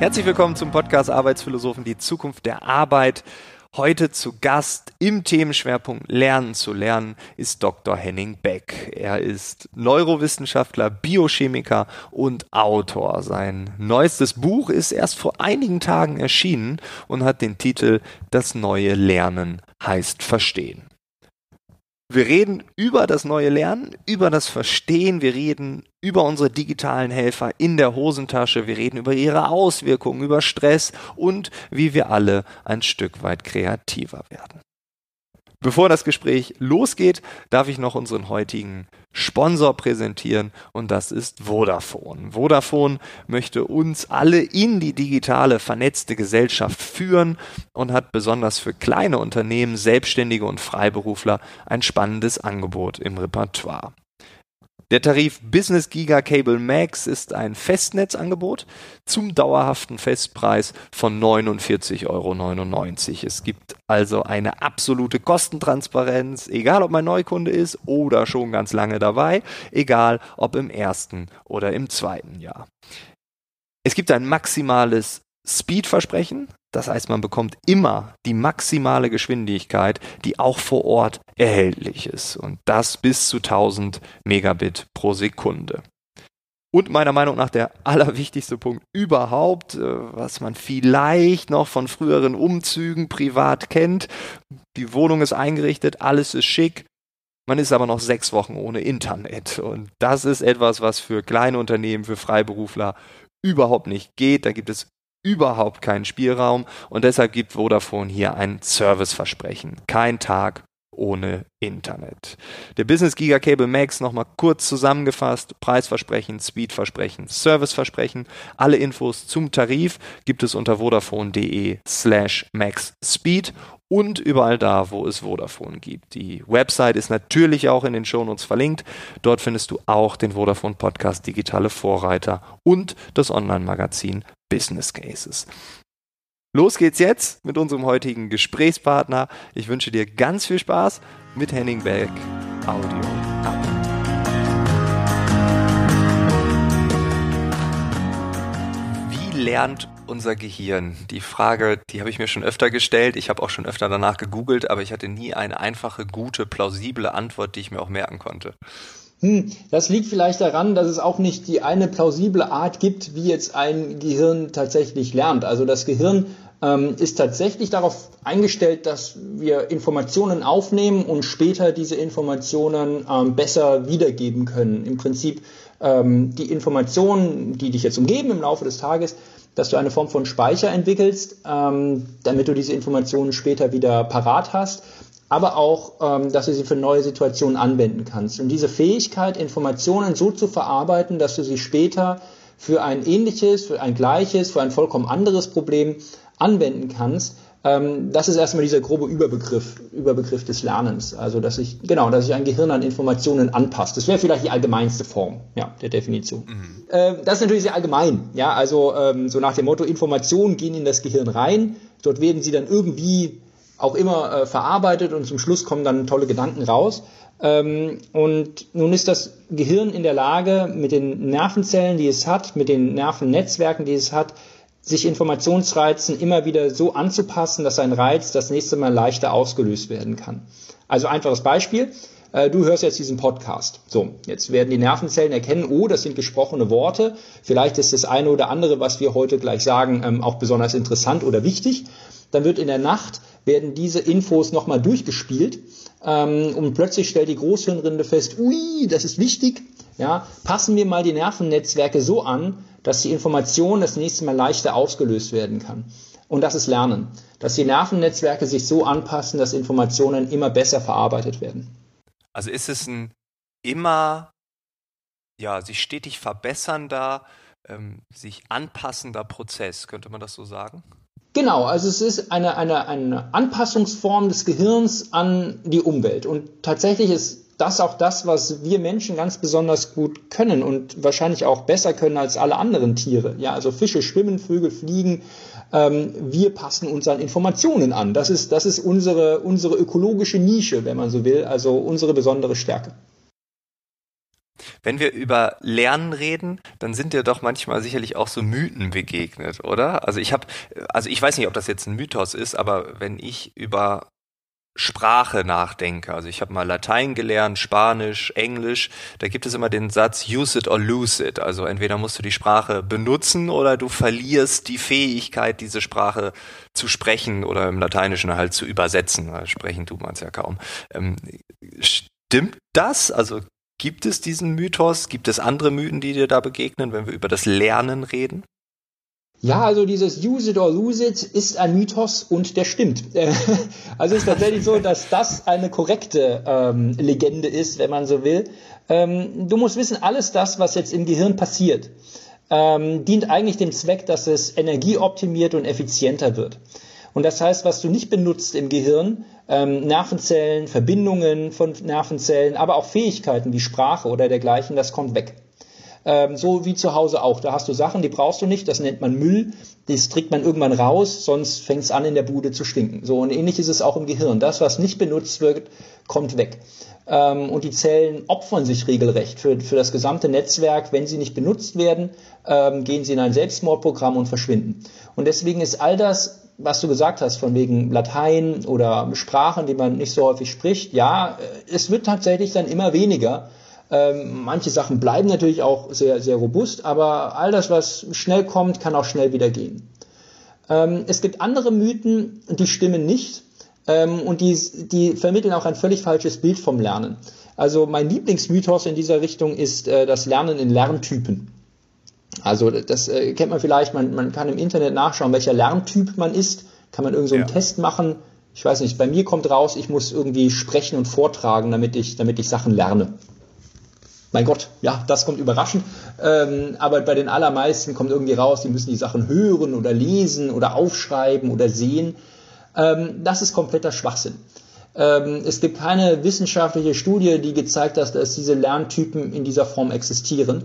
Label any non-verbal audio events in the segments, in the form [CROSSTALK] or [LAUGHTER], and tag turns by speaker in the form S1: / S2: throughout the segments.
S1: Herzlich willkommen zum Podcast Arbeitsphilosophen, die Zukunft der Arbeit. Heute zu Gast im Themenschwerpunkt Lernen zu lernen ist Dr. Henning Beck. Er ist Neurowissenschaftler, Biochemiker und Autor. Sein neuestes Buch ist erst vor einigen Tagen erschienen und hat den Titel Das neue Lernen heißt Verstehen. Wir reden über das neue Lernen, über das Verstehen, wir reden über unsere digitalen Helfer in der Hosentasche, wir reden über ihre Auswirkungen, über Stress und wie wir alle ein Stück weit kreativer werden. Bevor das Gespräch losgeht, darf ich noch unseren heutigen Sponsor präsentieren und das ist Vodafone. Vodafone möchte uns alle in die digitale vernetzte Gesellschaft führen und hat besonders für kleine Unternehmen, Selbstständige und Freiberufler ein spannendes Angebot im Repertoire. Der Tarif Business Giga Cable Max ist ein Festnetzangebot zum dauerhaften Festpreis von 49,99 Euro. Es gibt also eine absolute Kostentransparenz, egal ob man Neukunde ist oder schon ganz lange dabei, egal ob im ersten oder im zweiten Jahr. Es gibt ein maximales Speed-Versprechen, das heißt, man bekommt immer die maximale Geschwindigkeit, die auch vor Ort erhältlich ist. Und das bis zu 1000 Megabit pro Sekunde. Und meiner Meinung nach der allerwichtigste Punkt überhaupt, äh, was man vielleicht noch von früheren Umzügen privat kennt. Die Wohnung ist eingerichtet, alles ist schick. Man ist aber noch sechs Wochen ohne Internet. Und das ist etwas, was für kleine Unternehmen, für Freiberufler überhaupt nicht geht. Da gibt es überhaupt keinen Spielraum und deshalb gibt Vodafone hier ein Serviceversprechen. Kein Tag ohne Internet. Der Business Giga Cable Max nochmal kurz zusammengefasst. Preisversprechen, Speedversprechen, Serviceversprechen. Alle Infos zum Tarif gibt es unter vodafone.de slash maxspeed und überall da, wo es Vodafone gibt. Die Website ist natürlich auch in den Shownotes verlinkt. Dort findest du auch den Vodafone Podcast Digitale Vorreiter und das Online-Magazin Business Cases. Los geht's jetzt mit unserem heutigen Gesprächspartner. Ich wünsche dir ganz viel Spaß mit Henning Beck Audio. Wie lernt unser Gehirn? Die Frage, die habe ich mir schon öfter gestellt. Ich habe auch schon öfter danach gegoogelt, aber ich hatte nie eine einfache, gute, plausible Antwort, die ich mir auch merken konnte.
S2: Hm, das liegt vielleicht daran, dass es auch nicht die eine plausible Art gibt, wie jetzt ein Gehirn tatsächlich lernt. Also das Gehirn ähm, ist tatsächlich darauf eingestellt, dass wir Informationen aufnehmen und später diese Informationen ähm, besser wiedergeben können. Im Prinzip ähm, die Informationen, die dich jetzt umgeben im Laufe des Tages, dass du eine Form von Speicher entwickelst, ähm, damit du diese Informationen später wieder parat hast aber auch, ähm, dass du sie für neue Situationen anwenden kannst. Und diese Fähigkeit, Informationen so zu verarbeiten, dass du sie später für ein ähnliches, für ein gleiches, für ein vollkommen anderes Problem anwenden kannst, ähm, das ist erstmal dieser grobe Überbegriff, Überbegriff des Lernens. Also, dass ich, genau, dass sich ein Gehirn an Informationen anpasst. Das wäre vielleicht die allgemeinste Form, ja, der Definition. Mhm. Ähm, das ist natürlich sehr allgemein, ja, also, so nach dem Motto, Informationen gehen in das Gehirn rein, dort werden sie dann irgendwie auch immer äh, verarbeitet und zum Schluss kommen dann tolle Gedanken raus. Ähm, und nun ist das Gehirn in der Lage, mit den Nervenzellen, die es hat, mit den Nervennetzwerken, die es hat, sich Informationsreizen immer wieder so anzupassen, dass ein Reiz das nächste Mal leichter ausgelöst werden kann. Also einfaches Beispiel. Äh, du hörst jetzt diesen Podcast. So, jetzt werden die Nervenzellen erkennen, oh, das sind gesprochene Worte. Vielleicht ist das eine oder andere, was wir heute gleich sagen, ähm, auch besonders interessant oder wichtig. Dann wird in der Nacht werden diese Infos nochmal durchgespielt ähm, und plötzlich stellt die Großhirnrinde fest, ui, das ist wichtig. Ja, passen wir mal die Nervennetzwerke so an, dass die Information das nächste Mal leichter ausgelöst werden kann. Und das ist Lernen, dass die Nervennetzwerke sich so anpassen, dass Informationen immer besser verarbeitet werden.
S1: Also ist es ein immer, ja, sich stetig verbessernder, ähm, sich anpassender Prozess, könnte man das so sagen?
S2: Genau, also es ist eine, eine, eine Anpassungsform des Gehirns an die Umwelt. Und tatsächlich ist das auch das, was wir Menschen ganz besonders gut können und wahrscheinlich auch besser können als alle anderen Tiere. Ja, also Fische schwimmen, Vögel fliegen. Ähm, wir passen uns an Informationen an. Das ist, das ist unsere, unsere ökologische Nische, wenn man so will, also unsere besondere Stärke.
S1: Wenn wir über Lernen reden, dann sind dir doch manchmal sicherlich auch so Mythen begegnet, oder? Also ich habe, also ich weiß nicht, ob das jetzt ein Mythos ist, aber wenn ich über Sprache nachdenke, also ich habe mal Latein gelernt, Spanisch, Englisch, da gibt es immer den Satz use it or lose it. Also entweder musst du die Sprache benutzen oder du verlierst die Fähigkeit, diese Sprache zu sprechen oder im Lateinischen halt zu übersetzen. Sprechen tut man es ja kaum. Ähm, stimmt das? Also Gibt es diesen Mythos? Gibt es andere Mythen, die dir da begegnen, wenn wir über das Lernen reden?
S2: Ja, also dieses Use it or lose it ist ein Mythos und der stimmt. [LAUGHS] Also es ist tatsächlich so, dass das eine korrekte ähm, Legende ist, wenn man so will. Ähm, du musst wissen, alles das, was jetzt im Gehirn passiert, ähm, dient eigentlich dem Zweck, dass es energieoptimiert und effizienter wird. Und das heißt, was du nicht benutzt im Gehirn, ähm, Nervenzellen, Verbindungen von Nervenzellen, aber auch Fähigkeiten wie Sprache oder dergleichen, das kommt weg. Ähm, so wie zu Hause auch. Da hast du Sachen, die brauchst du nicht, das nennt man Müll, das trägt man irgendwann raus, sonst fängt es an in der Bude zu stinken. So und ähnlich ist es auch im Gehirn. Das, was nicht benutzt wird, kommt weg. Ähm, und die Zellen opfern sich regelrecht für, für das gesamte Netzwerk. Wenn sie nicht benutzt werden, ähm, gehen sie in ein Selbstmordprogramm und verschwinden. Und deswegen ist all das was du gesagt hast, von wegen Latein oder Sprachen, die man nicht so häufig spricht, ja, es wird tatsächlich dann immer weniger. Ähm, manche Sachen bleiben natürlich auch sehr, sehr robust, aber all das, was schnell kommt, kann auch schnell wieder gehen. Ähm, es gibt andere Mythen, die stimmen nicht ähm, und die, die vermitteln auch ein völlig falsches Bild vom Lernen. Also mein Lieblingsmythos in dieser Richtung ist äh, das Lernen in Lerntypen. Also das äh, kennt man vielleicht, man, man kann im Internet nachschauen, welcher Lerntyp man ist. Kann man irgend so einen ja. Test machen. Ich weiß nicht, bei mir kommt raus, ich muss irgendwie sprechen und vortragen, damit ich, damit ich Sachen lerne. Mein Gott, ja, das kommt überraschend. Ähm, aber bei den allermeisten kommt irgendwie raus, die müssen die Sachen hören oder lesen oder aufschreiben oder sehen. Ähm, das ist kompletter Schwachsinn. Ähm, es gibt keine wissenschaftliche Studie, die gezeigt hat, dass diese Lerntypen in dieser Form existieren.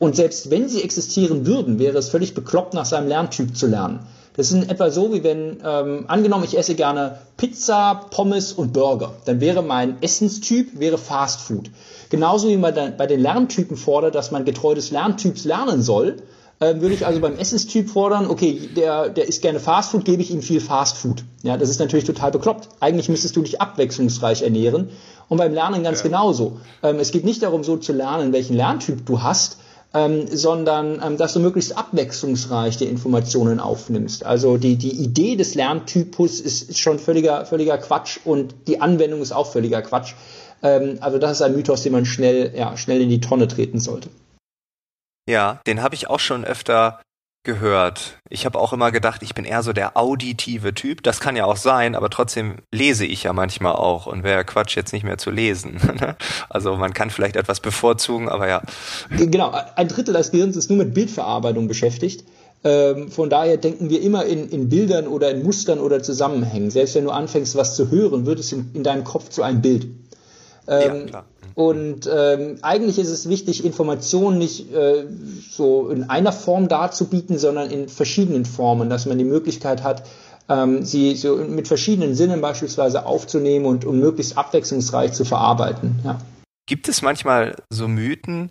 S2: Und selbst wenn sie existieren würden, wäre es völlig bekloppt, nach seinem Lerntyp zu lernen. Das ist in etwa so, wie wenn, ähm, angenommen, ich esse gerne Pizza, Pommes und Burger. Dann wäre mein Essenstyp wäre Fast Food. Genauso wie man bei den Lerntypen fordert, dass man getreu des Lerntyps lernen soll, äh, würde ich also beim Essenstyp fordern, okay, der, der isst gerne Fast Food, gebe ich ihm viel Fast Food. Ja, das ist natürlich total bekloppt. Eigentlich müsstest du dich abwechslungsreich ernähren. Und beim Lernen ganz ja. genauso. Ähm, es geht nicht darum, so zu lernen, welchen Lerntyp du hast, ähm, sondern ähm, dass du möglichst abwechslungsreich die Informationen aufnimmst. Also die, die Idee des Lerntypus ist, ist schon völliger, völliger Quatsch und die Anwendung ist auch völliger Quatsch. Ähm, also das ist ein Mythos, den man schnell, ja, schnell in die Tonne treten sollte.
S1: Ja, den habe ich auch schon öfter gehört. Ich habe auch immer gedacht, ich bin eher so der auditive Typ. Das kann ja auch sein, aber trotzdem lese ich ja manchmal auch und wäre Quatsch jetzt nicht mehr zu lesen. [LAUGHS] Also man kann vielleicht etwas bevorzugen, aber ja.
S2: Genau, ein Drittel des Gehirns ist nur mit Bildverarbeitung beschäftigt. Ähm, von daher denken wir immer in, in Bildern oder in Mustern oder Zusammenhängen. Selbst wenn du anfängst, was zu hören, wird es in, in deinem Kopf zu einem Bild. Ähm, ja, klar. Und ähm, eigentlich ist es wichtig, Informationen nicht äh, so in einer Form darzubieten, sondern in verschiedenen Formen, dass man die Möglichkeit hat, ähm, sie so mit verschiedenen Sinnen beispielsweise aufzunehmen und um möglichst abwechslungsreich zu verarbeiten. Ja.
S1: Gibt es manchmal so Mythen,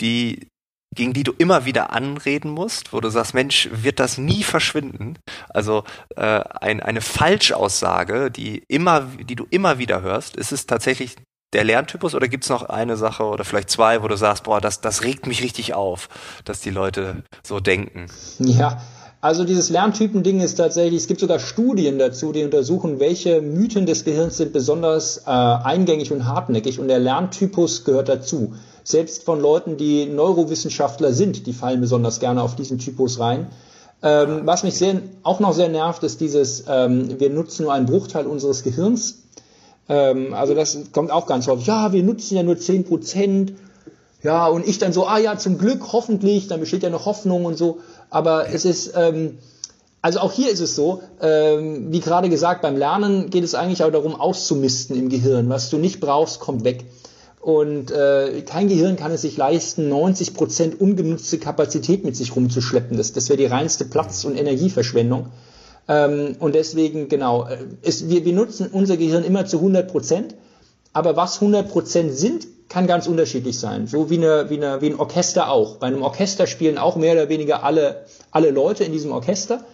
S1: die gegen die du immer wieder anreden musst, wo du sagst, Mensch, wird das nie verschwinden? Also äh, ein, eine Falschaussage, die immer, die du immer wieder hörst, ist es tatsächlich der Lerntypus oder gibt es noch eine Sache oder vielleicht zwei, wo du sagst, boah, das, das regt mich richtig auf, dass die Leute so denken?
S2: Ja, also dieses Lerntypen-Ding ist tatsächlich, es gibt sogar Studien dazu, die untersuchen, welche Mythen des Gehirns sind besonders äh, eingängig und hartnäckig und der Lerntypus gehört dazu. Selbst von Leuten, die Neurowissenschaftler sind, die fallen besonders gerne auf diesen Typus rein. Ähm, was mich sehr, auch noch sehr nervt, ist dieses, ähm, wir nutzen nur einen Bruchteil unseres Gehirns ähm, also das kommt auch ganz häufig. Ja, wir nutzen ja nur 10 Prozent. Ja, und ich dann so, ah ja, zum Glück, hoffentlich, dann besteht ja noch Hoffnung und so. Aber es ist, ähm, also auch hier ist es so, ähm, wie gerade gesagt, beim Lernen geht es eigentlich auch darum, auszumisten im Gehirn. Was du nicht brauchst, kommt weg. Und äh, kein Gehirn kann es sich leisten, 90 Prozent ungenutzte Kapazität mit sich rumzuschleppen. Das, das wäre die reinste Platz- und Energieverschwendung. Ähm, und deswegen, genau, äh, es, wir, wir nutzen unser Gehirn immer zu 100 Prozent. Aber was 100 Prozent sind, kann ganz unterschiedlich sein. So wie, eine, wie, eine, wie ein Orchester auch. Bei einem Orchester spielen auch mehr oder weniger alle, alle Leute in diesem Orchester.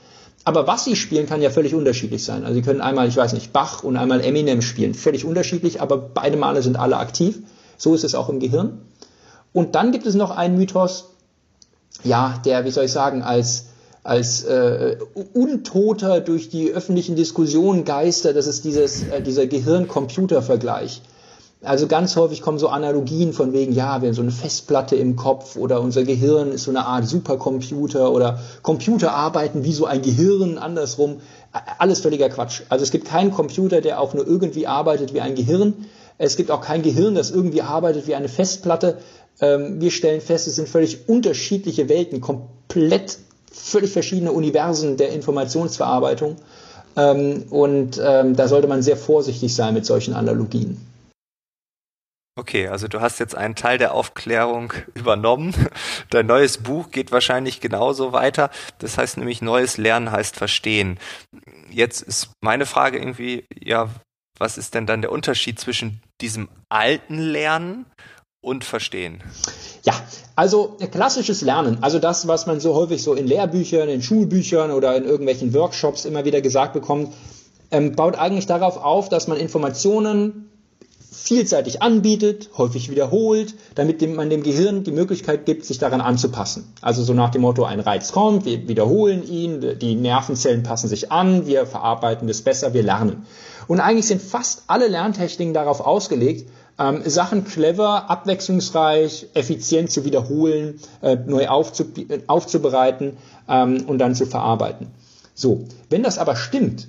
S2: Aber was sie spielen, kann ja völlig unterschiedlich sein. Also sie können einmal, ich weiß nicht, Bach und einmal Eminem spielen. Völlig unterschiedlich, aber beide Male sind alle aktiv. So ist es auch im Gehirn. Und dann gibt es noch einen Mythos, ja, der, wie soll ich sagen, als, als äh, Untoter durch die öffentlichen Diskussionen geistert, das ist dieses, äh, dieser Gehirn-Computer-Vergleich. Also ganz häufig kommen so Analogien von wegen, ja, wir haben so eine Festplatte im Kopf oder unser Gehirn ist so eine Art Supercomputer oder Computer arbeiten wie so ein Gehirn andersrum. Alles völliger Quatsch. Also es gibt keinen Computer, der auch nur irgendwie arbeitet wie ein Gehirn. Es gibt auch kein Gehirn, das irgendwie arbeitet wie eine Festplatte. Ähm, wir stellen fest, es sind völlig unterschiedliche Welten, komplett völlig verschiedene Universen der Informationsverarbeitung. Ähm, und ähm, da sollte man sehr vorsichtig sein mit solchen Analogien.
S1: Okay, also du hast jetzt einen Teil der Aufklärung [LAUGHS] übernommen. Dein neues Buch geht wahrscheinlich genauso weiter. Das heißt nämlich, neues Lernen heißt verstehen. Jetzt ist meine Frage irgendwie, ja, was ist denn dann der Unterschied zwischen diesem alten Lernen und Verstehen?
S2: Ja, also klassisches Lernen, also das, was man so häufig so in Lehrbüchern, in Schulbüchern oder in irgendwelchen Workshops immer wieder gesagt bekommt, ähm, baut eigentlich darauf auf, dass man Informationen vielseitig anbietet, häufig wiederholt, damit man dem Gehirn die Möglichkeit gibt, sich daran anzupassen. Also so nach dem Motto, ein Reiz kommt, wir wiederholen ihn, die Nervenzellen passen sich an, wir verarbeiten es besser, wir lernen. Und eigentlich sind fast alle Lerntechniken darauf ausgelegt, ähm, Sachen clever, abwechslungsreich, effizient zu wiederholen, äh, neu aufzub aufzubereiten ähm, und dann zu verarbeiten. So, wenn das aber stimmt,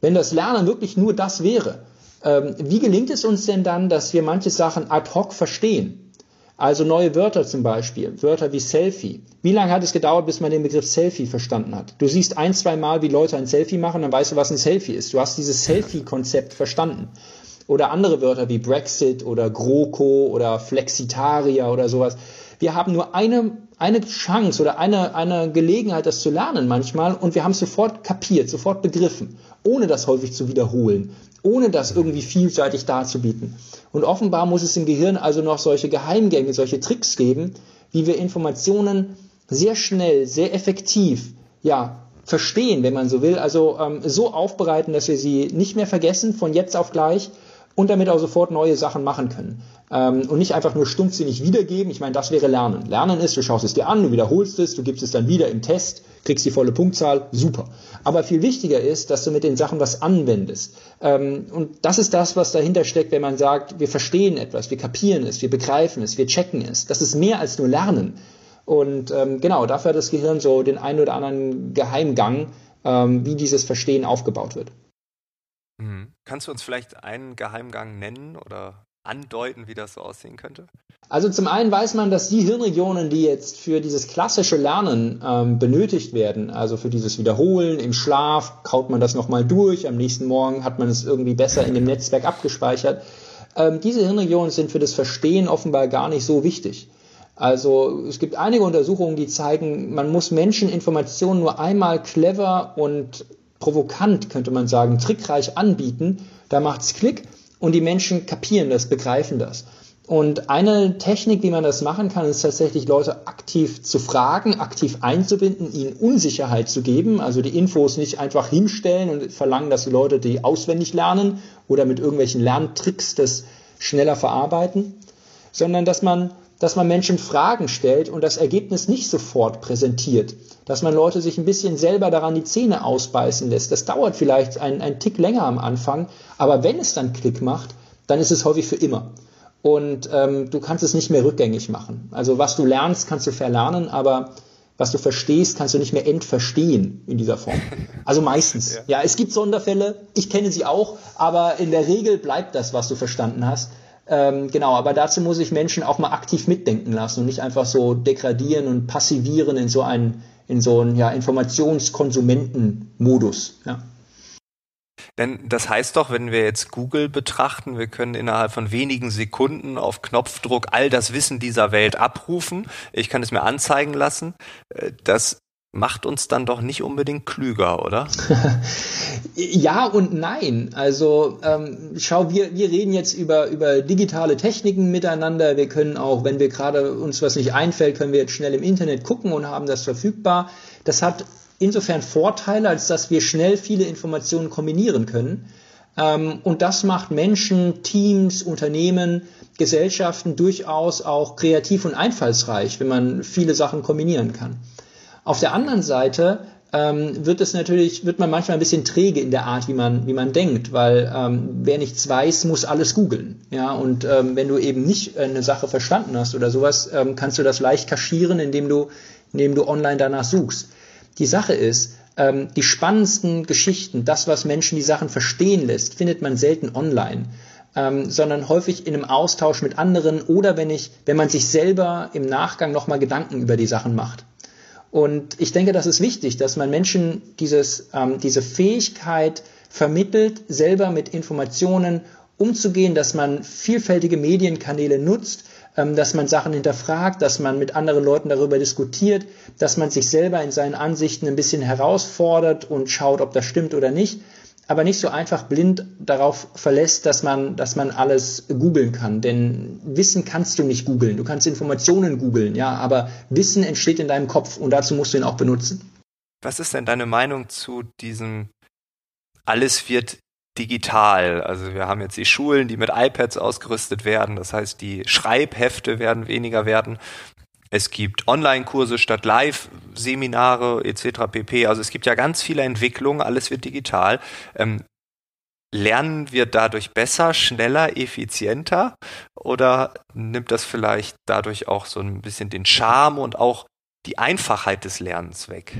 S2: wenn das Lernen wirklich nur das wäre, wie gelingt es uns denn dann, dass wir manche Sachen ad hoc verstehen? Also neue Wörter zum Beispiel, Wörter wie Selfie. Wie lange hat es gedauert, bis man den Begriff Selfie verstanden hat? Du siehst ein, zwei Mal, wie Leute ein Selfie machen, dann weißt du, was ein Selfie ist. Du hast dieses Selfie-Konzept verstanden. Oder andere Wörter wie Brexit oder GroKo oder Flexitaria oder sowas. Wir haben nur eine, eine Chance oder eine, eine Gelegenheit, das zu lernen manchmal und wir haben es sofort kapiert, sofort begriffen, ohne das häufig zu wiederholen, ohne das irgendwie vielseitig darzubieten. Und offenbar muss es im Gehirn also noch solche Geheimgänge, solche Tricks geben, wie wir Informationen sehr schnell, sehr effektiv, ja, verstehen, wenn man so will, also ähm, so aufbereiten, dass wir sie nicht mehr vergessen von jetzt auf gleich und damit auch sofort neue Sachen machen können. Ähm, und nicht einfach nur stumpfsinnig wiedergeben. Ich meine, das wäre Lernen. Lernen ist, du schaust es dir an, du wiederholst es, du gibst es dann wieder im Test, kriegst die volle Punktzahl, super. Aber viel wichtiger ist, dass du mit den Sachen was anwendest. Ähm, und das ist das, was dahinter steckt, wenn man sagt, wir verstehen etwas, wir kapieren es, wir begreifen es, wir checken es. Das ist mehr als nur Lernen. Und ähm, genau, dafür hat das Gehirn so den einen oder anderen Geheimgang, wie dieses Verstehen aufgebaut wird.
S1: Kannst du uns vielleicht einen Geheimgang nennen oder andeuten, wie das so aussehen könnte?
S2: Also zum einen weiß man, dass die Hirnregionen, die jetzt für dieses klassische Lernen ähm, benötigt werden, also für dieses Wiederholen im Schlaf, kaut man das nochmal durch, am nächsten Morgen hat man es irgendwie besser in dem Netzwerk abgespeichert. Ähm, diese Hirnregionen sind für das Verstehen offenbar gar nicht so wichtig. Also es gibt einige Untersuchungen, die zeigen, man muss Menschen Informationen nur einmal clever und provokant, könnte man sagen, trickreich anbieten, da macht's Klick und die Menschen kapieren das, begreifen das. Und eine Technik, wie man das machen kann, ist tatsächlich Leute aktiv zu fragen, aktiv einzubinden, ihnen Unsicherheit zu geben, also die Infos nicht einfach hinstellen und verlangen, dass die Leute die auswendig lernen oder mit irgendwelchen Lerntricks das schneller verarbeiten, sondern dass man dass man Menschen Fragen stellt und das Ergebnis nicht sofort präsentiert, dass man Leute sich ein bisschen selber daran die Zähne ausbeißen lässt. Das dauert vielleicht einen, einen Tick länger am Anfang, aber wenn es dann Klick macht, dann ist es häufig für immer. Und ähm, du kannst es nicht mehr rückgängig machen. Also was du lernst, kannst du verlernen, aber was du verstehst, kannst du nicht mehr entverstehen in dieser Form. [LAUGHS] Also meistens. Ja. ja, es gibt Sonderfälle, ich kenne sie auch, aber in der Regel bleibt das, was du verstanden hast. Ähm, genau, aber dazu muss ich Menschen auch mal aktiv mitdenken lassen und nicht einfach so degradieren und passivieren in so einen, in so einen ja, Informationskonsumentenmodus. Ja.
S1: Denn das heißt doch, wenn wir jetzt Google betrachten, wir können innerhalb von wenigen Sekunden auf Knopfdruck all das Wissen dieser Welt abrufen. Ich kann es mir anzeigen lassen. Äh, das macht uns dann doch nicht unbedingt klüger, oder? [LAUGHS]
S2: ja und nein. Also ähm, schau, wir, wir reden jetzt über, über digitale Techniken miteinander. Wir können auch, wenn wir gerade uns was nicht einfällt, können wir jetzt schnell im Internet gucken und haben das verfügbar. Das hat insofern Vorteile, als dass wir schnell viele Informationen kombinieren können. Ähm, und das macht Menschen, Teams, Unternehmen, Gesellschaften durchaus auch kreativ und einfallsreich, wenn man viele Sachen kombinieren kann. Auf der anderen Seite ähm, wird es natürlich, wird man manchmal ein bisschen träge in der Art, wie man, wie man denkt, weil ähm, wer nichts weiß, muss alles googeln. Ja, und ähm, wenn du eben nicht eine Sache verstanden hast oder sowas, ähm, kannst du das leicht kaschieren, indem du, indem du online danach suchst. Die Sache ist, ähm, die spannendsten Geschichten, das, was Menschen die Sachen verstehen lässt, findet man selten online. Ähm, sondern häufig in einem Austausch mit anderen oder wenn ich, wenn man sich selber im Nachgang nochmal Gedanken über die Sachen macht. Und ich denke, das ist wichtig, dass man Menschen dieses, ähm, diese Fähigkeit vermittelt, selber mit Informationen umzugehen, dass man vielfältige Medienkanäle nutzt, ähm, dass man Sachen hinterfragt, dass man mit anderen Leuten darüber diskutiert, dass man sich selber in seinen Ansichten ein bisschen herausfordert und schaut, ob das stimmt oder nicht aber nicht so einfach blind darauf verlässt, dass man, dass man alles googeln kann. Denn Wissen kannst du nicht googeln. Du kannst Informationen googeln, ja, aber Wissen entsteht in deinem Kopf und dazu musst du ihn auch benutzen.
S1: Was ist denn deine Meinung zu diesem alles wird digital? Also wir haben jetzt die Schulen, die mit iPads ausgerüstet werden. Das heißt, die Schreibhefte werden weniger werden. Es gibt Online-Kurse statt Live-Seminare etc. pp. Also es gibt ja ganz viele Entwicklungen, alles wird digital. Ähm, lernen wir dadurch besser, schneller, effizienter oder nimmt das vielleicht dadurch auch so ein bisschen den Charme und auch die Einfachheit des Lernens weg?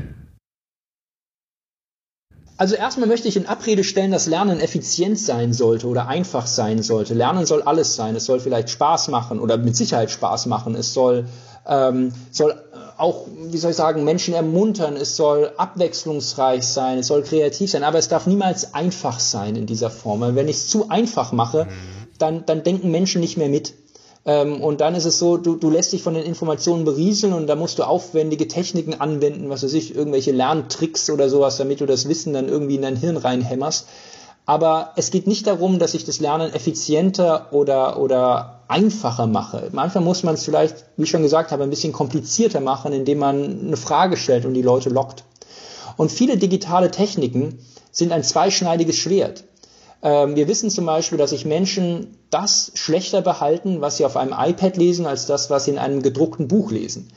S2: Also erstmal möchte ich in Abrede stellen, dass Lernen effizient sein sollte oder einfach sein sollte. Lernen soll alles sein. Es soll vielleicht Spaß machen oder mit Sicherheit Spaß machen. Es soll ähm, soll auch, wie soll ich sagen, Menschen ermuntern, es soll abwechslungsreich sein, es soll kreativ sein, aber es darf niemals einfach sein in dieser Form. Weil wenn ich es zu einfach mache, mhm. dann, dann denken Menschen nicht mehr mit. Ähm, und dann ist es so, du, du lässt dich von den Informationen berieseln und da musst du aufwendige Techniken anwenden, was weiß ich, irgendwelche Lerntricks oder sowas, damit du das Wissen dann irgendwie in dein Hirn reinhämmerst. Aber es geht nicht darum, dass ich das Lernen effizienter oder, oder einfacher mache. Manchmal muss man es vielleicht, wie ich schon gesagt habe, ein bisschen komplizierter machen, indem man eine Frage stellt und die Leute lockt. Und viele digitale Techniken sind ein zweischneidiges Schwert. Ähm, wir wissen zum Beispiel, dass sich Menschen das schlechter behalten, was sie auf einem iPad lesen, als das, was sie in einem gedruckten Buch lesen.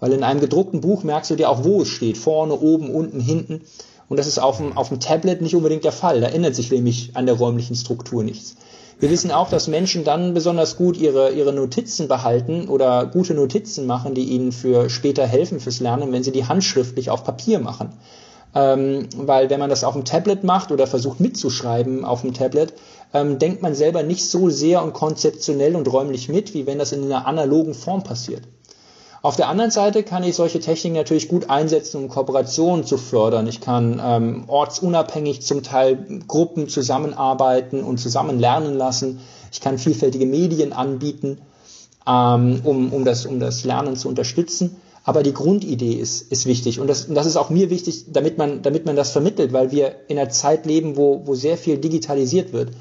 S2: Weil in einem gedruckten Buch merkst du dir auch, wo es steht. Vorne, oben, unten, hinten. Und das ist auf dem, auf dem Tablet nicht unbedingt der Fall. Da ändert sich nämlich an der räumlichen Struktur nichts. Wir wissen auch, dass Menschen dann besonders gut ihre, ihre Notizen behalten oder gute Notizen machen, die ihnen für später helfen fürs Lernen, wenn sie die handschriftlich auf Papier machen. Ähm, weil wenn man das auf dem Tablet macht oder versucht mitzuschreiben auf dem Tablet, ähm, denkt man selber nicht so sehr und konzeptionell und räumlich mit, wie wenn das in einer analogen Form passiert. Auf der anderen Seite kann ich solche Techniken natürlich gut einsetzen, um Kooperationen zu fördern. Ich kann ähm, ortsunabhängig zum Teil Gruppen zusammenarbeiten und zusammen lernen lassen. Ich kann vielfältige Medien anbieten, ähm, um, um, das, um das Lernen zu unterstützen. Aber die Grundidee ist, ist wichtig. Und das, und das ist auch mir wichtig, damit man, damit man das vermittelt, weil wir in einer Zeit leben, wo, wo sehr viel digitalisiert wird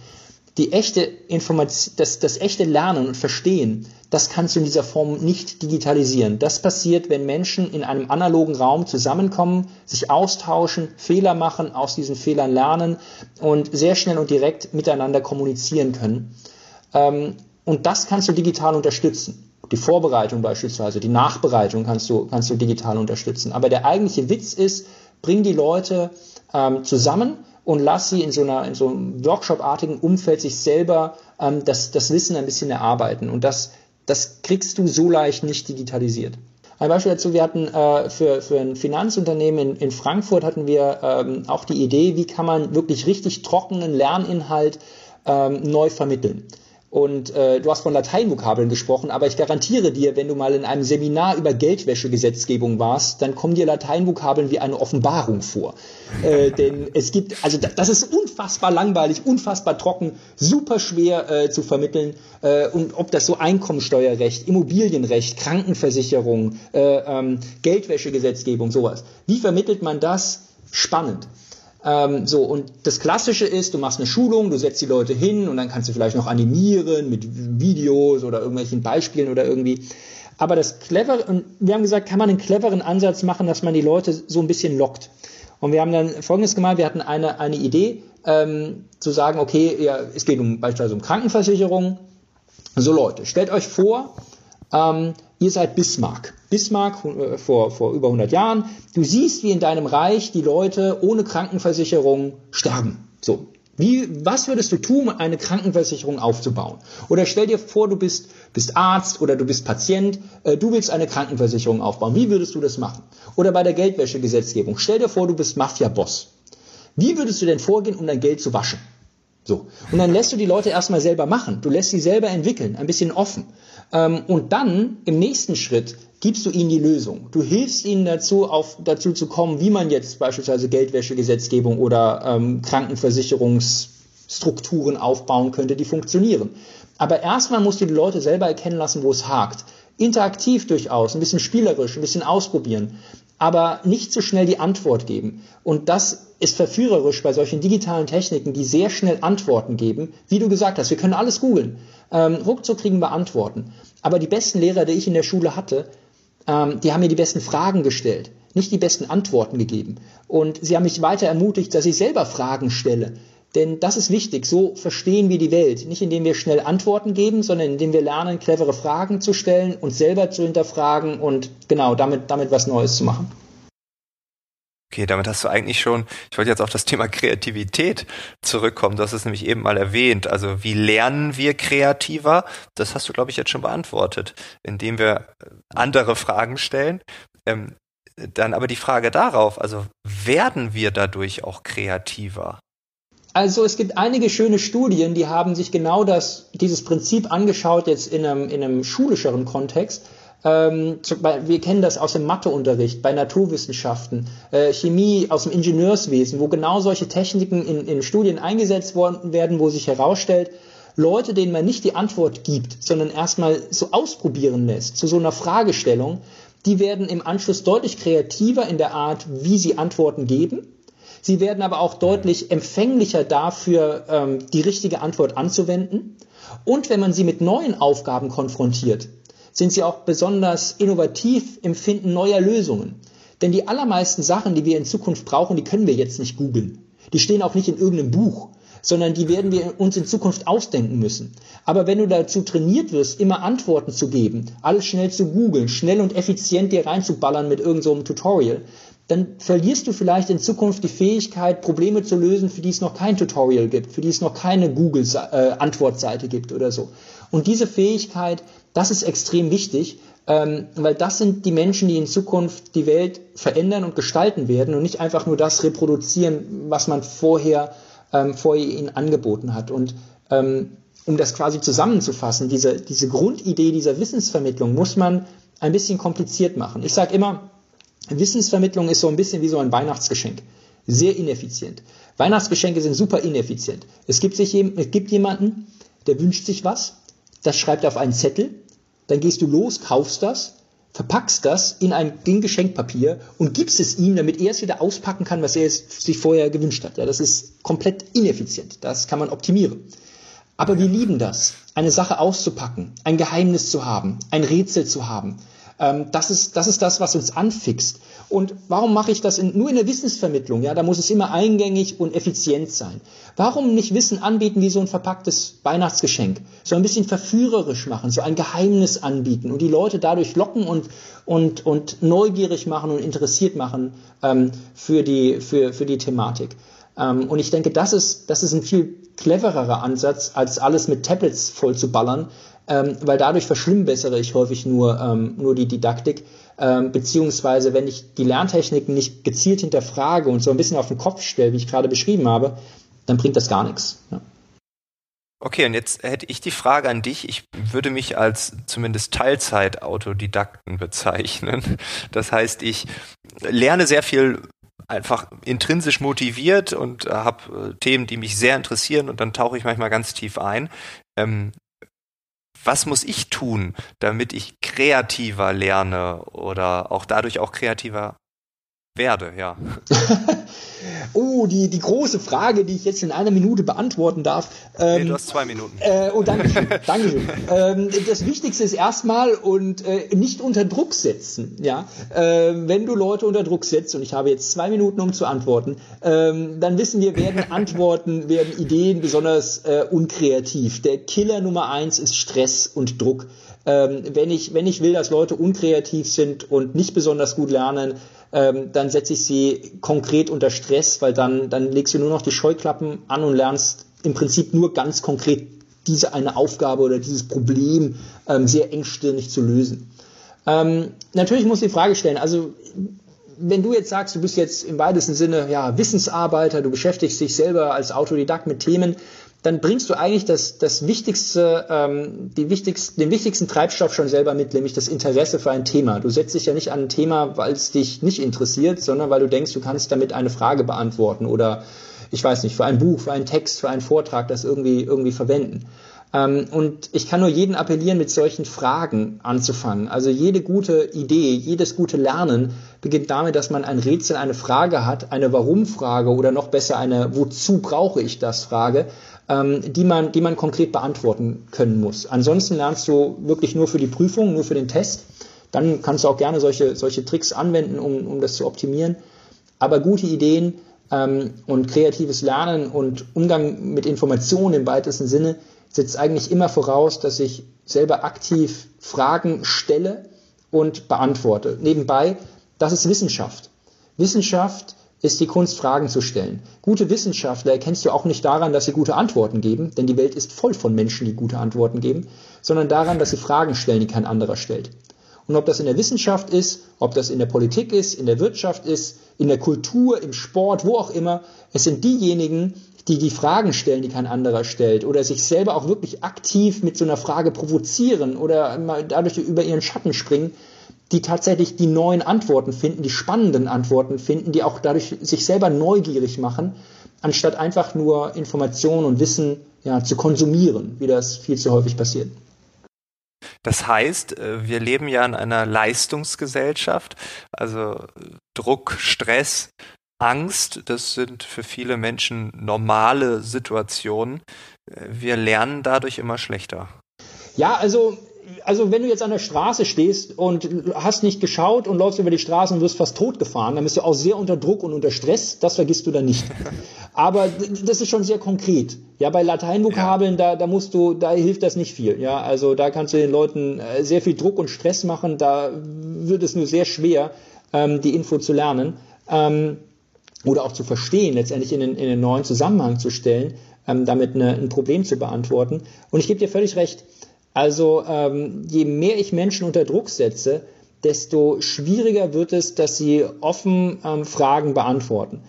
S2: die echte Information, das, das echte Lernen und Verstehen, das kannst du in dieser Form nicht digitalisieren. Das passiert, wenn Menschen in einem analogen Raum zusammenkommen, sich austauschen, Fehler machen, aus diesen Fehlern lernen und sehr schnell und direkt miteinander kommunizieren können. Ähm, und das kannst du digital unterstützen. Die Vorbereitung beispielsweise, die Nachbereitung kannst du, kannst du digital unterstützen. Aber der eigentliche Witz ist, bring die Leute ähm, zusammen, und lass sie in so, einer, in so einem Workshop-artigen Umfeld sich selber ähm, das, das Wissen ein bisschen erarbeiten. Und das, das kriegst du so leicht nicht digitalisiert. Ein Beispiel dazu, wir hatten äh, für, für ein Finanzunternehmen in, in Frankfurt hatten wir ähm, auch die Idee, wie kann man wirklich richtig trockenen Lerninhalt ähm, neu vermitteln. Und äh, du hast von Lateinvokabeln gesprochen, aber ich garantiere dir, wenn du mal in einem Seminar über Geldwäschegesetzgebung warst, dann kommen dir Lateinvokabeln wie eine Offenbarung vor. Äh, [LAUGHS] denn es gibt, also das ist unfassbar langweilig, unfassbar trocken, super schwer äh, zu vermitteln. Äh, und ob das so Einkommensteuerrecht, Immobilienrecht, Krankenversicherung, äh, ähm, Geldwäschegesetzgebung, sowas. Wie vermittelt man das? Spannend. Ähm, so, und das Klassische ist, du machst eine Schulung, du setzt die Leute hin und dann kannst du vielleicht noch animieren mit Videos oder irgendwelchen Beispielen oder irgendwie. Aber das clevere, und wir haben gesagt, kann man einen cleveren Ansatz machen, dass man die Leute so ein bisschen lockt. Und wir haben dann Folgendes gemacht, wir hatten eine, eine Idee, ähm, zu sagen, okay, ja, es geht um beispielsweise um Krankenversicherung. So Leute, stellt euch vor, ähm, ihr seid Bismarck. Bismarck äh, vor, vor über 100 Jahren. Du siehst, wie in deinem Reich die Leute ohne Krankenversicherung sterben. So. Wie, was würdest du tun, eine Krankenversicherung aufzubauen? Oder stell dir vor, du bist, bist Arzt oder du bist Patient, äh, du willst eine Krankenversicherung aufbauen. Wie würdest du das machen? Oder bei der Geldwäschegesetzgebung. Stell dir vor, du bist Mafia-Boss. Wie würdest du denn vorgehen, um dein Geld zu waschen? So. Und dann lässt du die Leute erstmal selber machen. Du lässt sie selber entwickeln, ein bisschen offen. Ähm, und dann im nächsten Schritt gibst du ihnen die Lösung. Du hilfst ihnen dazu, auf, dazu zu kommen, wie man jetzt beispielsweise Geldwäschegesetzgebung oder ähm, Krankenversicherungsstrukturen aufbauen könnte, die funktionieren. Aber erstmal musst du die Leute selber erkennen lassen, wo es hakt. Interaktiv durchaus, ein bisschen spielerisch, ein bisschen ausprobieren aber nicht so schnell die Antwort geben. Und das ist verführerisch bei solchen digitalen Techniken, die sehr schnell Antworten geben. Wie du gesagt hast, wir können alles googeln. Ähm, ruckzuck kriegen wir Antworten. Aber die besten Lehrer, die ich in der Schule hatte, ähm, die haben mir die besten Fragen gestellt, nicht die besten Antworten gegeben. Und sie haben mich weiter ermutigt, dass ich selber Fragen stelle. Denn das ist wichtig. So verstehen wir die Welt. Nicht indem wir schnell Antworten geben, sondern indem wir lernen, clevere Fragen zu stellen, uns selber zu hinterfragen und genau damit, damit was Neues zu machen.
S1: Okay, damit hast du eigentlich schon, ich wollte jetzt auf das Thema Kreativität zurückkommen. Du hast es nämlich eben mal erwähnt. Also wie lernen wir kreativer? Das hast du, glaube ich, jetzt schon beantwortet, indem wir andere Fragen stellen. Ähm, dann aber die Frage darauf, also werden wir dadurch auch kreativer?
S2: Also es gibt einige schöne Studien, die haben sich genau das, dieses Prinzip angeschaut, jetzt in einem, in einem schulischeren Kontext. Ähm, wir kennen das aus dem Matheunterricht, bei Naturwissenschaften, äh, Chemie, aus dem Ingenieurswesen, wo genau solche Techniken in, in Studien eingesetzt worden werden, wo sich herausstellt, Leute, denen man nicht die Antwort gibt, sondern erstmal so ausprobieren lässt, zu so einer Fragestellung, die werden im Anschluss deutlich kreativer in der Art, wie sie Antworten geben Sie werden aber auch deutlich empfänglicher dafür, ähm, die richtige Antwort anzuwenden. Und wenn man sie mit neuen Aufgaben konfrontiert, sind sie auch besonders innovativ im Finden neuer Lösungen. Denn die allermeisten Sachen, die wir in Zukunft brauchen, die können wir jetzt nicht googeln. Die stehen auch nicht in irgendeinem Buch, sondern die werden wir uns in Zukunft ausdenken müssen. Aber wenn du dazu trainiert wirst, immer Antworten zu geben, alles schnell zu googeln, schnell und effizient dir reinzuballern mit irgendeinem so Tutorial, dann verlierst du vielleicht in Zukunft die Fähigkeit, Probleme zu lösen, für die es noch kein Tutorial gibt, für die es noch keine Google-Antwortseite äh, gibt oder so. Und diese Fähigkeit, das ist extrem wichtig, ähm, weil das sind die Menschen, die in Zukunft die Welt verändern und gestalten werden und nicht einfach nur das reproduzieren, was man vorher, ähm, vorher ihnen angeboten hat. Und ähm, um das quasi zusammenzufassen, diese, diese Grundidee dieser Wissensvermittlung muss man ein bisschen kompliziert machen. Ich sage immer, Wissensvermittlung ist so ein bisschen wie so ein Weihnachtsgeschenk. Sehr ineffizient. Weihnachtsgeschenke sind super ineffizient. Es gibt, sich, es gibt jemanden, der wünscht sich was, das schreibt er auf einen Zettel, dann gehst du los, kaufst das, verpackst das in ein in Geschenkpapier und gibst es ihm, damit er es wieder auspacken kann, was er sich vorher gewünscht hat. Ja, das ist komplett ineffizient. Das kann man optimieren. Aber wir lieben das, eine Sache auszupacken, ein Geheimnis zu haben, ein Rätsel zu haben, ähm, das, ist, das ist das, was uns anfixt. Und warum mache ich das in, nur in der Wissensvermittlung? Ja, da muss es immer eingängig und effizient sein. Warum nicht Wissen anbieten wie so ein verpacktes Weihnachtsgeschenk? So ein bisschen verführerisch machen, so ein Geheimnis anbieten und die Leute dadurch locken und, und, und neugierig machen und interessiert machen ähm, für, die, für, für die Thematik. Ähm, und ich denke, das ist, das ist ein viel clevererer Ansatz, als alles mit Tablets voll zu ballern, ähm, weil dadurch verschlimmbessere ich häufig nur, ähm, nur die Didaktik, ähm, beziehungsweise wenn ich die Lerntechniken nicht gezielt hinterfrage und so ein bisschen auf den Kopf stelle, wie ich gerade beschrieben habe, dann bringt das gar nichts. Ja.
S1: Okay, und jetzt hätte ich die Frage an dich. Ich würde mich als zumindest Teilzeit-Autodidakten bezeichnen. Das heißt, ich lerne sehr viel einfach intrinsisch motiviert und habe äh, Themen, die mich sehr interessieren und dann tauche ich manchmal ganz tief ein. Ähm, was muss ich tun, damit ich kreativer lerne oder auch dadurch auch kreativer werde, ja. [LAUGHS]
S2: oh, die, die große Frage, die ich jetzt in einer Minute beantworten darf.
S1: Ähm, nee, du hast zwei Minuten.
S2: Äh, oh, danke schön. [LAUGHS] Dankeschön. ähm, das Wichtigste ist erstmal und äh, nicht unter Druck setzen. Ja, äh, wenn du Leute unter Druck setzt und ich habe jetzt zwei Minuten, um zu antworten, ähm, dann wissen wir, werden [LAUGHS] Antworten, werden Ideen besonders äh, unkreativ. Der Killer Nummer eins ist Stress und Druck. Ähm, wenn ich wenn ich will, dass Leute unkreativ sind und nicht besonders gut lernen, ähm, dann setze ich sie konkret unter Stress, weil dann, dann legst du nur noch die Scheuklappen an und lernst im Prinzip nur ganz konkret diese eine Aufgabe oder dieses Problem ähm, sehr engstirnig zu lösen. Ähm, natürlich muss ich die Frage stellen, also wenn du jetzt sagst, du bist jetzt im weitesten Sinne ja, Wissensarbeiter, du beschäftigst dich selber als Autodidakt mit Themen, dann bringst du eigentlich das, das wichtigste, ähm, die wichtigsten, den wichtigsten Treibstoff schon selber mit, nämlich das Interesse für ein Thema. Du setzt dich ja nicht an ein Thema, weil es dich nicht interessiert, sondern weil du denkst, du kannst damit eine Frage beantworten oder ich weiß nicht, für ein Buch, für einen Text, für einen Vortrag das irgendwie, irgendwie verwenden. Ähm, und ich kann nur jeden appellieren, mit solchen Fragen anzufangen. Also jede gute Idee, jedes gute Lernen beginnt damit, dass man ein Rätsel, eine Frage hat, eine Warum-Frage oder noch besser eine Wozu brauche ich das Frage ähm, die, man, die man konkret beantworten können muss. Ansonsten lernst du wirklich nur für die Prüfung, nur für den Test. Dann kannst du auch gerne solche, solche Tricks anwenden, um, um das zu optimieren. Aber gute Ideen ähm, und kreatives Lernen und Umgang mit Informationen im weitesten Sinne setzt eigentlich immer voraus, dass ich selber aktiv Fragen stelle und beantworte. Nebenbei, das ist Wissenschaft. Wissenschaft ist die Kunst, Fragen zu stellen. Gute Wissenschaftler erkennst du auch nicht daran, dass sie gute Antworten geben, denn die Welt ist voll von Menschen, die gute Antworten geben, sondern daran, dass sie Fragen stellen, die kein anderer stellt. Und ob das in der Wissenschaft ist, ob das in der Politik ist, in der Wirtschaft ist, in der Kultur, im Sport, wo auch immer, es sind diejenigen, die die Fragen stellen, die kein anderer stellt, oder sich selber auch wirklich aktiv mit so einer Frage provozieren oder dadurch über ihren Schatten springen, die tatsächlich die neuen Antworten finden, die spannenden Antworten finden, die auch dadurch sich selber neugierig machen, anstatt einfach nur Informationen und Wissen ja, zu konsumieren, wie das viel zu häufig passiert.
S1: Das heißt, äh, wir leben ja in einer Leistungsgesellschaft, also Druck, Stress, Angst, das sind für viele Menschen normale Situationen. Äh, wir lernen dadurch immer schlechter.
S2: Ja, also also wenn du jetzt an der Straße stehst und hast nicht geschaut und läufst über die Straße und wirst fast tot gefahren, dann bist du auch sehr unter Druck und unter Stress. Das vergisst du dann nicht. [LAUGHS] Aber das ist schon sehr konkret. Ja, bei Lateinvokabeln, ja. da, da musst du, da hilft das nicht viel. Ja, also da kannst du den Leuten äh, sehr viel Druck und Stress machen. Da wird es nur sehr schwer, ähm, die Info zu lernen. Ähm, oder auch zu verstehen, letztendlich in den, in den neuen Zusammenhang zu stellen, ähm, damit eine, ein Problem zu beantworten. Und ich gebe dir völlig recht, also ähm, je mehr ich Menschen unter Druck setze, desto schwieriger wird es, dass sie offen ähm, Fragen beantworten.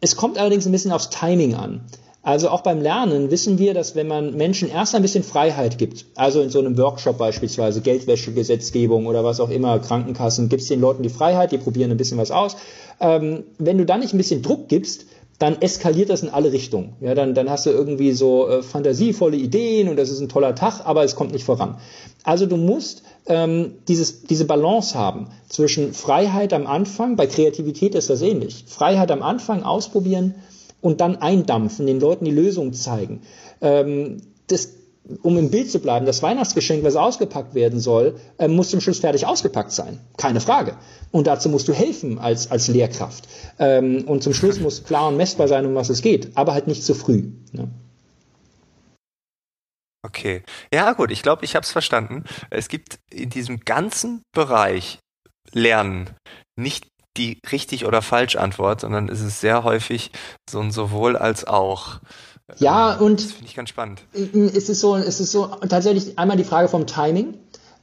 S2: Es kommt allerdings ein bisschen aufs Timing an. Also auch beim Lernen wissen wir, dass wenn man Menschen erst ein bisschen Freiheit gibt, also in so einem Workshop beispielsweise, Geldwäschegesetzgebung oder was auch immer, Krankenkassen, gibt es den Leuten die Freiheit, die probieren ein bisschen was aus. Ähm, wenn du dann nicht ein bisschen Druck gibst, dann eskaliert das in alle Richtungen. Ja, dann, dann hast du irgendwie so äh, fantasievolle Ideen und das ist ein toller Tag, aber es kommt nicht voran. Also du musst ähm, dieses, diese Balance haben zwischen Freiheit am Anfang, bei Kreativität ist das ähnlich. Freiheit am Anfang ausprobieren und dann eindampfen, den Leuten die Lösung zeigen. Ähm, das um im Bild zu bleiben, das Weihnachtsgeschenk, was ausgepackt werden soll, äh, muss zum Schluss fertig ausgepackt sein. Keine Frage. Und dazu musst du helfen als, als Lehrkraft. Ähm, und zum Schluss muss klar und messbar sein, um was es geht, aber halt nicht zu früh. Ne?
S1: Okay. Ja, gut, ich glaube, ich habe es verstanden. Es gibt in diesem ganzen Bereich Lernen nicht die richtig oder falsch Antwort, sondern es ist sehr häufig so ein sowohl als auch.
S2: Ja, ähm, und
S1: das finde ich ganz spannend.
S2: Es ist so, es ist so tatsächlich einmal die Frage vom Timing.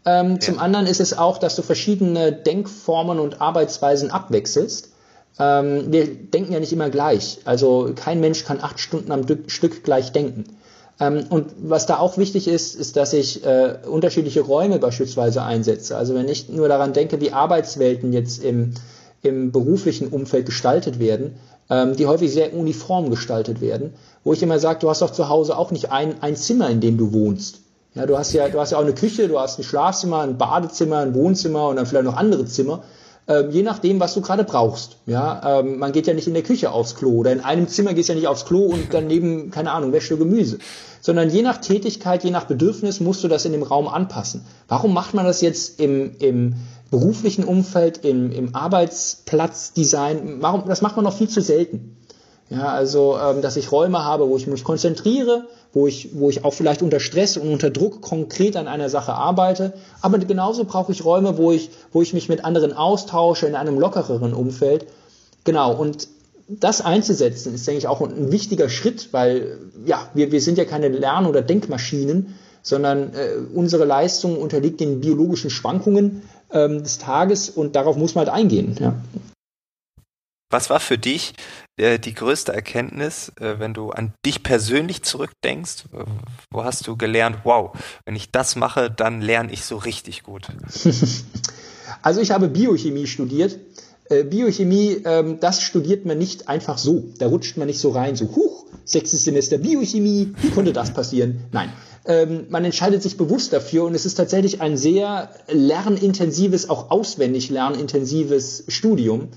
S2: Ähm, ja. Zum anderen ist es auch, dass du verschiedene Denkformen und Arbeitsweisen abwechselst. Ähm, wir denken ja nicht immer gleich. Also kein Mensch kann acht Stunden am Stück gleich denken. Ähm, und was da auch wichtig ist, ist, dass ich äh, unterschiedliche Räume beispielsweise einsetze. Also wenn ich nur daran denke, wie Arbeitswelten jetzt im, im beruflichen Umfeld gestaltet werden, ähm, die häufig sehr uniform gestaltet werden, wo ich immer sage, du hast doch zu Hause auch nicht ein, ein Zimmer, in dem du wohnst. Ja, du hast ja, du hast ja auch eine Küche, du hast ein Schlafzimmer, ein Badezimmer, ein Wohnzimmer und dann vielleicht noch andere Zimmer ähm, je nachdem, was du gerade brauchst. Ja, ähm, man geht ja nicht in der Küche aufs Klo oder in einem Zimmer gehst ja nicht aufs Klo und daneben, keine Ahnung, wäschst du Gemüse. Sondern je nach Tätigkeit, je nach Bedürfnis musst du das in dem Raum anpassen. Warum macht man das jetzt im, im beruflichen Umfeld, im, im Arbeitsplatzdesign? Warum, das macht man noch viel zu selten. Ja, also, ähm, dass ich Räume habe, wo ich mich konzentriere, wo ich, wo ich auch vielleicht unter Stress und unter Druck konkret an einer Sache arbeite. Aber genauso brauche ich Räume, wo ich, wo ich mich mit anderen austausche in einem lockereren Umfeld. Genau. Und das einzusetzen ist, denke ich, auch ein wichtiger Schritt, weil, ja, wir, wir sind ja keine Lern- oder Denkmaschinen, sondern äh, unsere Leistung unterliegt den biologischen Schwankungen ähm, des Tages und darauf muss man halt eingehen. Ja.
S1: Was war für dich äh, die größte Erkenntnis, äh, wenn du an dich persönlich zurückdenkst? Äh, wo hast du gelernt, wow, wenn ich das mache, dann lerne ich so richtig gut? [LAUGHS]
S2: Also ich habe Biochemie studiert. Äh, Biochemie, ähm, das studiert man nicht einfach so. Da rutscht man nicht so rein, so, huch, sechstes Semester Biochemie, wie konnte das passieren? Nein. Ähm, man entscheidet sich bewusst dafür und es ist tatsächlich ein sehr lernintensives, auch auswendig lernintensives Studium.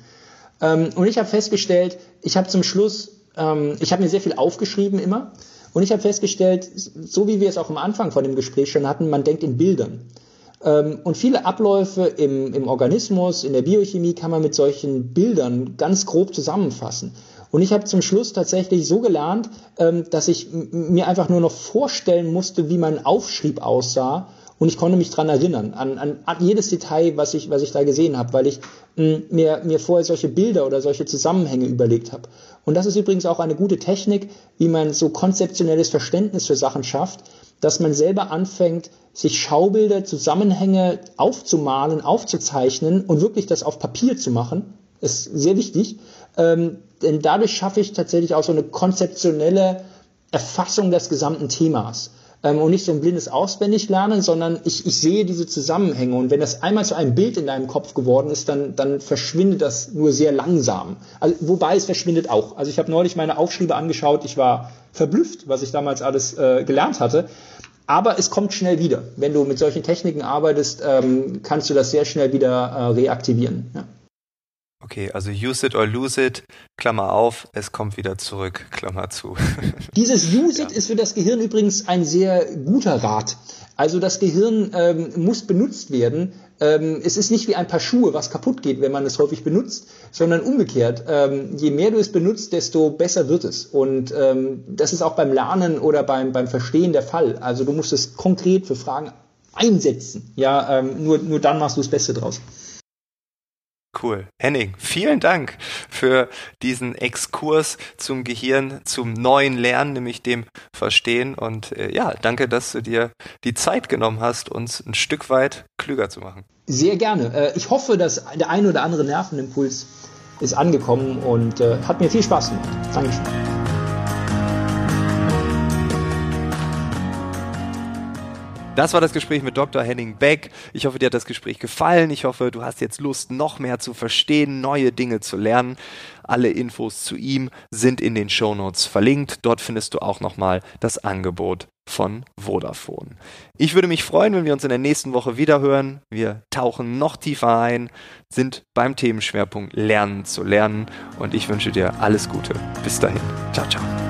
S2: Ähm, und ich habe festgestellt, ich habe zum Schluss, ähm, ich habe mir sehr viel aufgeschrieben immer. Und ich habe festgestellt, so wie wir es auch am Anfang von dem Gespräch schon hatten, man denkt in Bildern. Ähm, und viele Abläufe im, im Organismus, in der Biochemie kann man mit solchen Bildern ganz grob zusammenfassen. Und ich habe zum Schluss tatsächlich so gelernt, ähm, dass ich mir einfach nur noch vorstellen musste, wie mein Aufschrieb aussah und ich konnte mich dran erinnern, an, an, an jedes Detail, was ich, was ich da gesehen habe, weil ich mh, mm, mir, mir vorher solche Bilder oder solche Zusammenhänge überlegt habe. Und das ist übrigens auch eine gute Technik, wie man so konzeptionelles Verständnis für Sachen schafft, dass man selber anfängt, sich Schaubilder, Zusammenhänge aufzumalen, aufzuzeichnen und wirklich das auf Papier zu machen, ist sehr wichtig. Ähm, denn dadurch schaffe ich tatsächlich auch so eine konzeptionelle Erfassung des gesamten Themas ähm, und nicht so ein blindes Auswendiglernen, sondern ich, ich sehe diese Zusammenhänge. Und wenn das einmal zu einem Bild in deinem Kopf geworden ist, dann, dann verschwindet das nur sehr langsam. Also, wobei es verschwindet auch. Also ich habe neulich meine Aufschriebe angeschaut, ich war verblüfft, was ich damals alles äh, gelernt hatte. Aber es kommt schnell wieder. Wenn du mit solchen Techniken arbeitest, ähm, kannst du das sehr schnell wieder äh, reaktivieren. Ja.
S1: Okay, also use it or lose it, Klammer auf, es kommt wieder zurück, Klammer zu. [LAUGHS]
S2: Dieses use it ja. ist für das Gehirn übrigens ein sehr guter Rat. Also das Gehirn ähm, muss benutzt werden. Ähm, es ist nicht wie ein paar Schuhe, was kaputt geht, wenn man es häufig benutzt, sondern umgekehrt. Ähm, je mehr du es benutzt, desto besser wird es. Und ähm, das ist auch beim Lernen oder beim, beim Verstehen der Fall. Also du musst es konkret für Fragen einsetzen. Ja, ähm, nur, nur dann machst du das Beste draus.
S1: Cool. Henning, vielen Dank für diesen Exkurs zum Gehirn, zum neuen Lernen, nämlich dem Verstehen. Und äh, ja, danke, dass du dir die Zeit genommen hast, uns ein Stück weit klüger zu machen.
S2: Sehr gerne. Äh, ich hoffe, dass der ein oder andere Nervenimpuls ist angekommen und äh, hat mir viel Spaß gemacht. Dankeschön.
S1: Das war das Gespräch mit Dr. Henning Beck. Ich hoffe, dir hat das Gespräch gefallen. Ich hoffe, du hast jetzt Lust, noch mehr zu verstehen, neue Dinge zu lernen. Alle Infos zu ihm sind in den Shownotes verlinkt. Dort findest du auch nochmal das Angebot von Vodafone. Ich würde mich freuen, wenn wir uns in der nächsten Woche wiederhören. Wir tauchen noch tiefer ein, sind beim Themenschwerpunkt Lernen zu lernen und ich wünsche dir alles Gute. Bis dahin. Ciao, ciao.